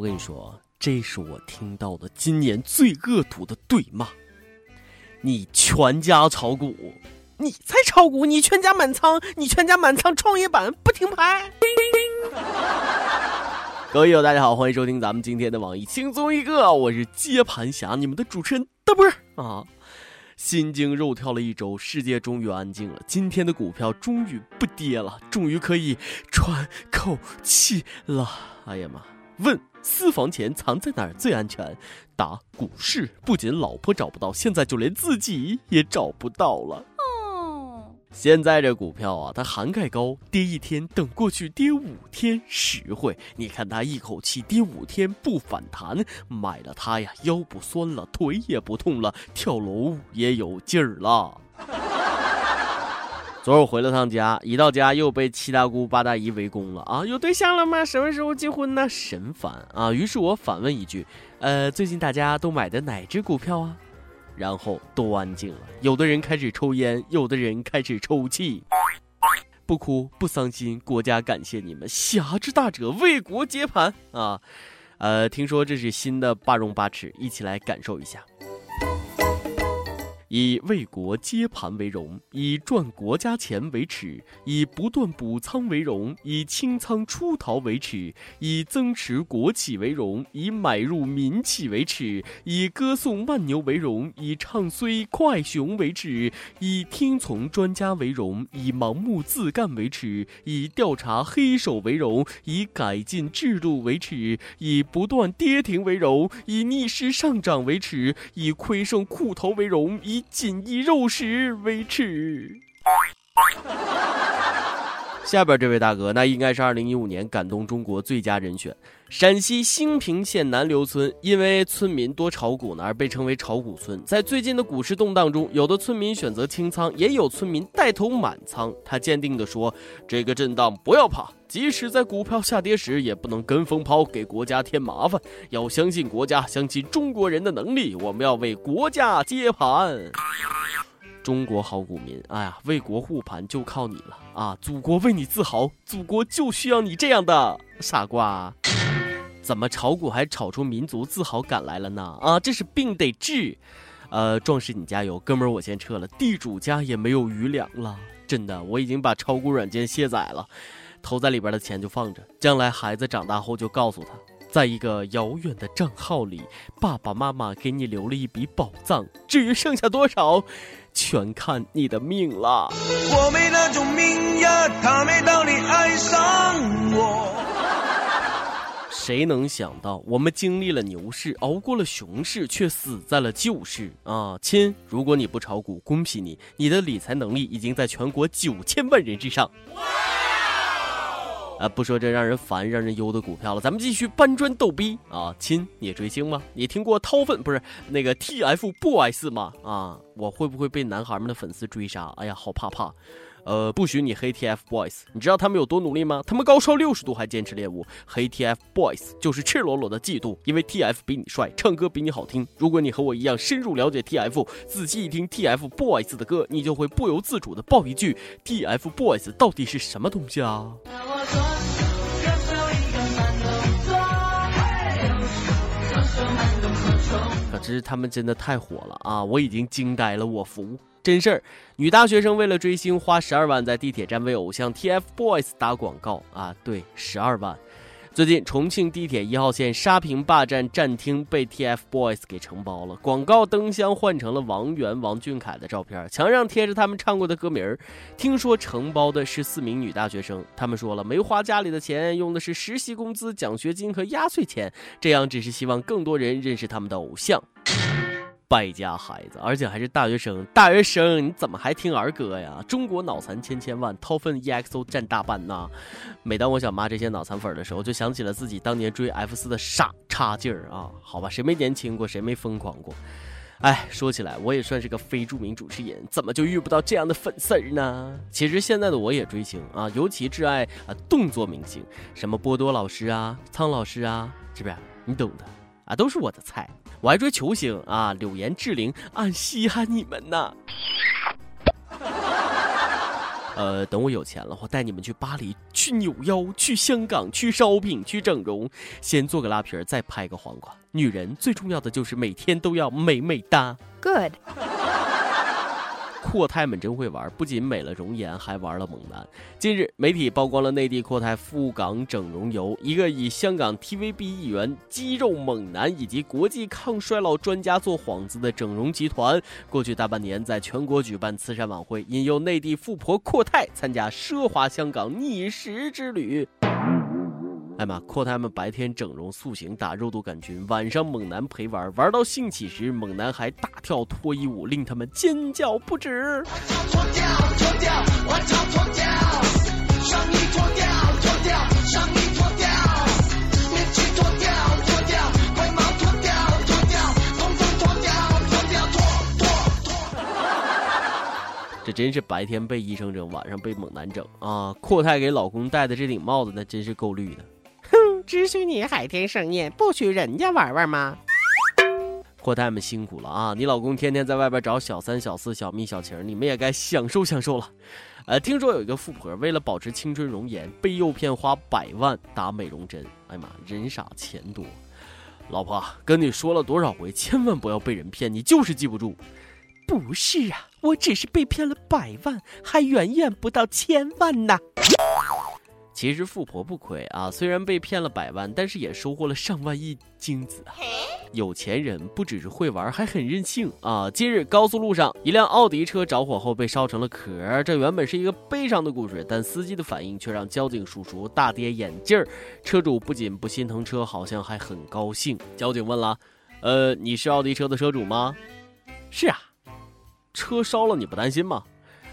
我跟你说，这是我听到的今年最恶毒的对骂。你全家炒股，你才炒股，你全家满仓，你全家满仓创业板不停牌。各位友，大家好，欢迎收听咱们今天的网易轻松一刻，我是接盘侠，你们的主持人大波啊。心惊肉跳了一周，世界终于安静了。今天的股票终于不跌了，终于可以喘口气了。哎呀妈！问私房钱藏在哪儿最安全？答股市。不仅老婆找不到，现在就连自己也找不到了。哦现在这股票啊，它涵盖高，跌一天等过去跌五天实惠。你看它一口气跌五天不反弹，买了它呀，腰不酸了，腿也不痛了，跳楼也有劲儿了。昨儿我回了趟家，一到家又被七大姑八大姨围攻了啊！有对象了吗？什么时候结婚呢？神烦啊！于是我反问一句：呃，最近大家都买的哪只股票啊？然后都安静了，有的人开始抽烟，有的人开始抽泣。不哭不伤心，国家感谢你们，侠之大者为国接盘啊！呃，听说这是新的八荣八耻，一起来感受一下。以为国接盘为荣，以赚国家钱为耻，以不断补仓为荣，以清仓出逃为耻，以增持国企为荣，以买入民企为耻，以歌颂慢牛为荣，以唱衰快熊为耻，以听从专家为荣，以盲目自干为耻，以调查黑手为荣，以改进制度为耻，以不断跌停为荣，以逆势上涨为耻，以亏剩裤头为荣，以。锦衣肉食为耻。下边这位大哥，那应该是二零一五年感动中国最佳人选。陕西兴平县南流村，因为村民多炒股呢，而被称为炒股村。在最近的股市动荡中，有的村民选择清仓，也有村民带头满仓。他坚定地说：“这个震荡不要怕，即使在股票下跌时，也不能跟风抛，给国家添麻烦。要相信国家，相信中国人的能力。我们要为国家接盘。”中国好股民，哎呀，为国护盘就靠你了啊！祖国为你自豪，祖国就需要你这样的傻瓜。怎么炒股还炒出民族自豪感来了呢？啊，这是病得治。呃，壮士你加油，哥们儿我先撤了，地主家也没有余粮了。真的，我已经把炒股软件卸载了，投在里边的钱就放着，将来孩子长大后就告诉他，在一个遥远的账号里，爸爸妈妈给你留了一笔宝藏，至于剩下多少。全看你的命了。我没那种命呀，他没道理爱上我。谁能想到，我们经历了牛市，熬过了熊市，却死在了旧市啊！亲，如果你不炒股，恭喜你，你的理财能力已经在全国九千万人之上。啊，不说这让人烦、让人忧的股票了，咱们继续搬砖逗逼啊！亲，你追星吗？你听过掏粪不是那个 TFBOYS 吗？啊，我会不会被男孩们的粉丝追杀？哎呀，好怕怕！呃，不许你黑 TFBOYS，你知道他们有多努力吗？他们高烧六十度还坚持练舞。黑 TFBOYS 就是赤裸裸的嫉妒，因为 TF 比你帅，唱歌比你好听。如果你和我一样深入了解 TF，仔细一听 TFBOYS 的歌，你就会不由自主的爆一句：TFBOYS 到底是什么东西啊？可是他们真的太火了啊！我已经惊呆了，我服。真事儿，女大学生为了追星花十二万在地铁站为偶像 TFBOYS 打广告啊！对，十二万。最近，重庆地铁一号线沙坪坝站站厅被 TFBOYS 给承包了，广告灯箱换成了王源、王俊凯的照片，墙上贴着他们唱过的歌名儿。听说承包的是四名女大学生，他们说了，没花家里的钱，用的是实习工资、奖学金和压岁钱，这样只是希望更多人认识他们的偶像。败家孩子，而且还是大学生！大学生，你怎么还听儿歌呀？中国脑残千千万，掏粪 EXO 占大半呐！每当我想骂这些脑残粉的时候，就想起了自己当年追 F 四的傻差劲儿啊！好吧，谁没年轻过，谁没疯狂过？哎，说起来，我也算是个非著名主持人，怎么就遇不到这样的粉丝呢？其实现在的我也追星啊，尤其挚爱啊动作明星，什么波多老师啊、苍老师啊，是不是？你懂的啊，都是我的菜。我还追球星啊，柳岩、志玲，俺稀罕你们呢。呃，等我有钱了，我带你们去巴黎，去扭腰，去香港，去烧饼去整容，先做个拉皮儿，再拍个黄瓜。女人最重要的就是每天都要美美哒。Good。阔太们真会玩，不仅美了容颜，还玩了猛男。近日，媒体曝光了内地阔太赴港整容游，一个以香港 TVB 议员、肌肉猛男以及国际抗衰老专家做幌子的整容集团，过去大半年在全国举办慈善晚会，引诱内地富婆阔太参加奢华香港逆时之旅。哎妈！阔太们白天整容塑形打肉毒杆菌，晚上猛男陪玩，玩到兴起时，猛男还大跳脱衣舞，令他们尖叫不止。这真是白天被医生整，晚上被猛男整啊！阔太给老公戴的这顶帽子，那真是够绿的。只许你海天盛宴，不许人家玩玩吗？阔太们辛苦了啊！你老公天天在外边找小三、小四、小蜜、小情，你们也该享受享受了。呃，听说有一个富婆为了保持青春容颜，被诱骗花百万打美容针。哎呀妈，人傻钱多。老婆跟你说了多少回，千万不要被人骗，你就是记不住。不是啊，我只是被骗了百万，还远远不到千万呢。其实富婆不亏啊，虽然被骗了百万，但是也收获了上万亿精子啊！有钱人不只是会玩，还很任性啊！今日高速路上，一辆奥迪车着火后被烧成了壳，这原本是一个悲伤的故事，但司机的反应却让交警叔叔大跌眼镜儿。车主不仅不心疼车，好像还很高兴。交警问了：“呃，你是奥迪车的车主吗？”“是啊。”“车烧了你不担心吗？”“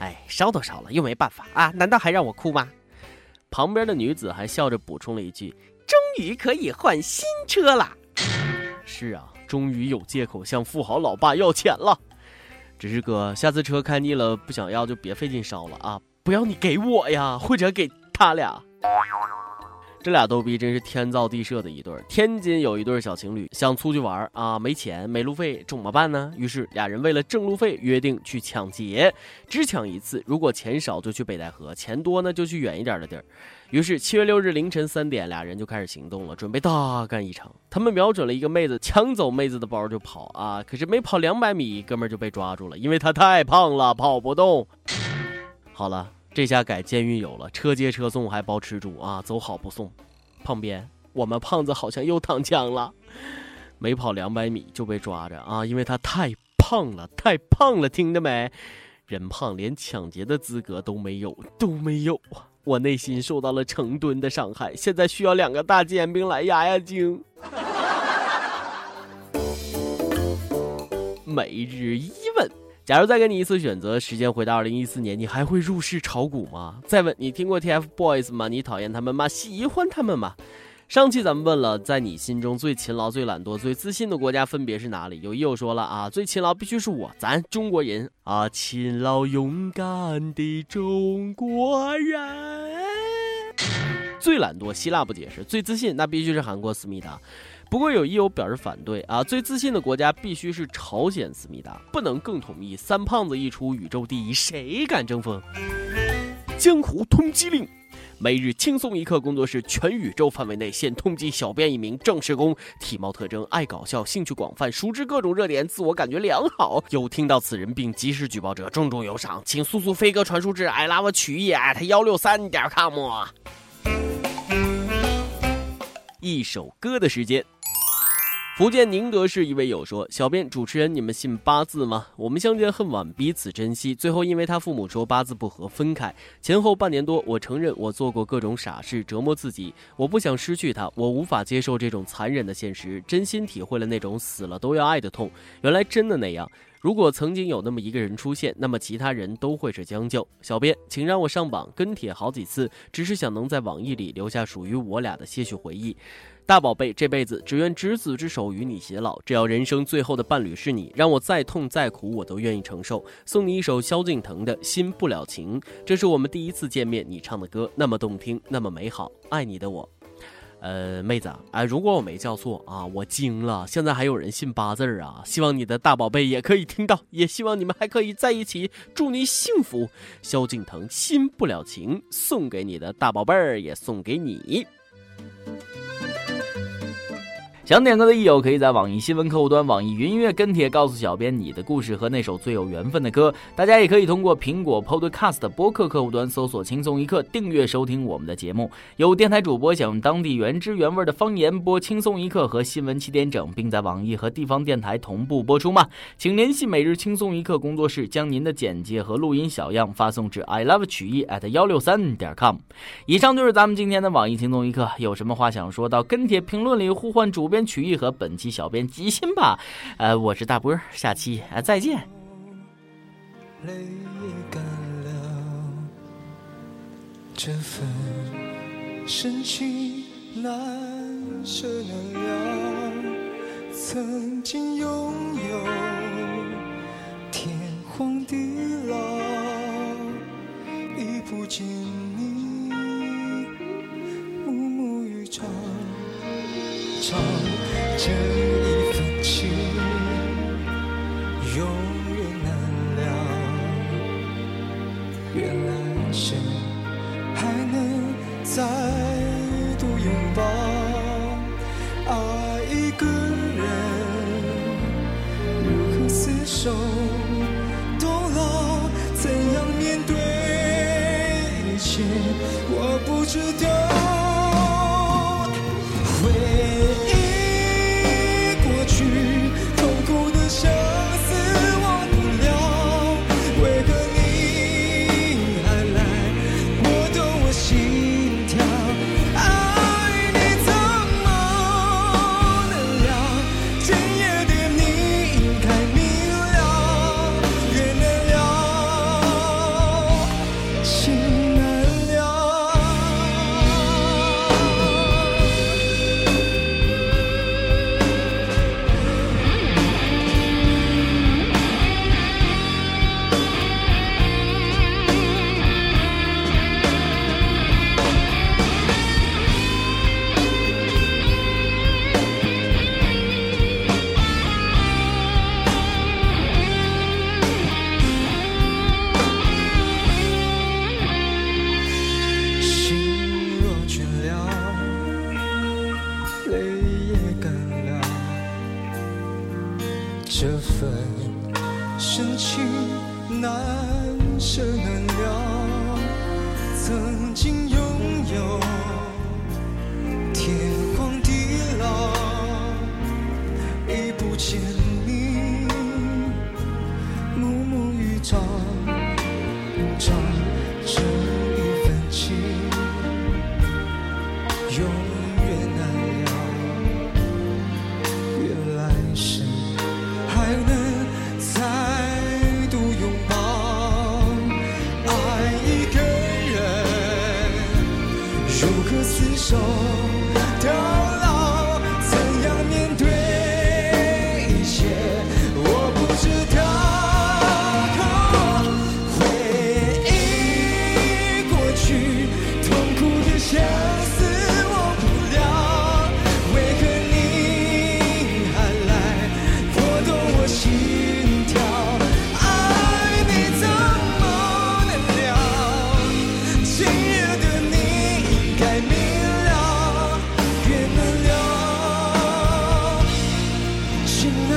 哎，烧都烧了，又没办法啊，难道还让我哭吗？”旁边的女子还笑着补充了一句：“终于可以换新车了。”是啊，终于有借口向富豪老爸要钱了。只是哥，下次车开腻了不想要就别费劲烧了啊！不要你给我呀，或者给他俩。这俩逗逼真是天造地设的一对儿。天津有一对小情侣想出去玩啊，没钱没路费，怎么办呢？于是俩人为了挣路费，约定去抢劫，只抢一次。如果钱少就去北戴河，钱多呢就去远一点的地儿。于是七月六日凌晨三点，俩人就开始行动了，准备大干一场。他们瞄准了一个妹子，抢走妹子的包就跑啊！可是没跑两百米，哥们就被抓住了，因为他太胖了，跑不动。好了。这下改监狱有了，车接车送还包吃住啊，走好不送。旁边我们胖子好像又躺枪了，没跑两百米就被抓着啊，因为他太胖了，太胖了，听着没？人胖连抢劫的资格都没有，都没有啊！我内心受到了成吨的伤害，现在需要两个大煎饼来压压惊。每日一。假如再给你一次选择，时间回到二零一四年，你还会入市炒股吗？再问你听过 TFBOYS 吗？你讨厌他们吗？喜欢他们吗？上期咱们问了，在你心中最勤劳、最懒惰、最自信的国家分别是哪里？有友说了啊，最勤劳必须是我，咱中国人啊，勤劳勇敢的中国人。最懒惰，希腊不解释；最自信，那必须是韩国思密达。不过有益友表示反对啊，最自信的国家必须是朝鲜思密达，不能更统一。三胖子一出，宇宙第一，谁敢争锋？江湖通缉令，每日轻松一刻工作室全宇宙范围内现通缉小编一名正式工，体貌特征爱搞笑，兴趣广泛，熟知各种热点，自我感觉良好。有听到此人并及时举报者，重重有赏，请速速飞鸽传书至 i love 曲艺 at 幺六三点 com。一首歌的时间。福建宁德市一位友说：“小编主持人，你们信八字吗？我们相见恨晚，彼此珍惜。最后因为他父母说八字不合，分开。前后半年多，我承认我做过各种傻事，折磨自己。我不想失去他，我无法接受这种残忍的现实，真心体会了那种死了都要爱的痛。原来真的那样。如果曾经有那么一个人出现，那么其他人都会是将就。小编，请让我上榜，跟帖好几次，只是想能在网易里留下属于我俩的些许回忆。”大宝贝，这辈子只愿执子之手与你偕老。只要人生最后的伴侣是你，让我再痛再苦我都愿意承受。送你一首萧敬腾的《心不了情》，这是我们第一次见面，你唱的歌那么动听，那么美好。爱你的我。呃，妹子，哎，如果我没叫错啊，我惊了，现在还有人信八字儿啊！希望你的大宝贝也可以听到，也希望你们还可以在一起，祝你幸福。萧敬腾新不了情，送给你的大宝贝儿，也送给你。想点歌的益友，可以在网易新闻客户端、网易云音乐跟帖告诉小编你的故事和那首最有缘分的歌。大家也可以通过苹果 Podcast 播客客户端搜索“轻松一刻”，订阅收听我们的节目。有电台主播想用当地原汁原味的方言播《轻松一刻》和新闻七点整，并在网易和地方电台同步播出吗？请联系每日轻松一刻工作室，将您的简介和录音小样发送至 i love 曲艺 at 幺六三点 com。以上就是咱们今天的网易轻松一刻，有什么话想说到跟帖评论里呼唤主播。编曲艺和本期小编吉心吧，呃，我是大波，下期啊再见。泪干了，这份深情难舍难了。曾经拥有天荒地老，已不见你，暮暮与朝。朝这情难舍难了，曾经拥有天荒地老，已不见你。暮暮与朝朝。you know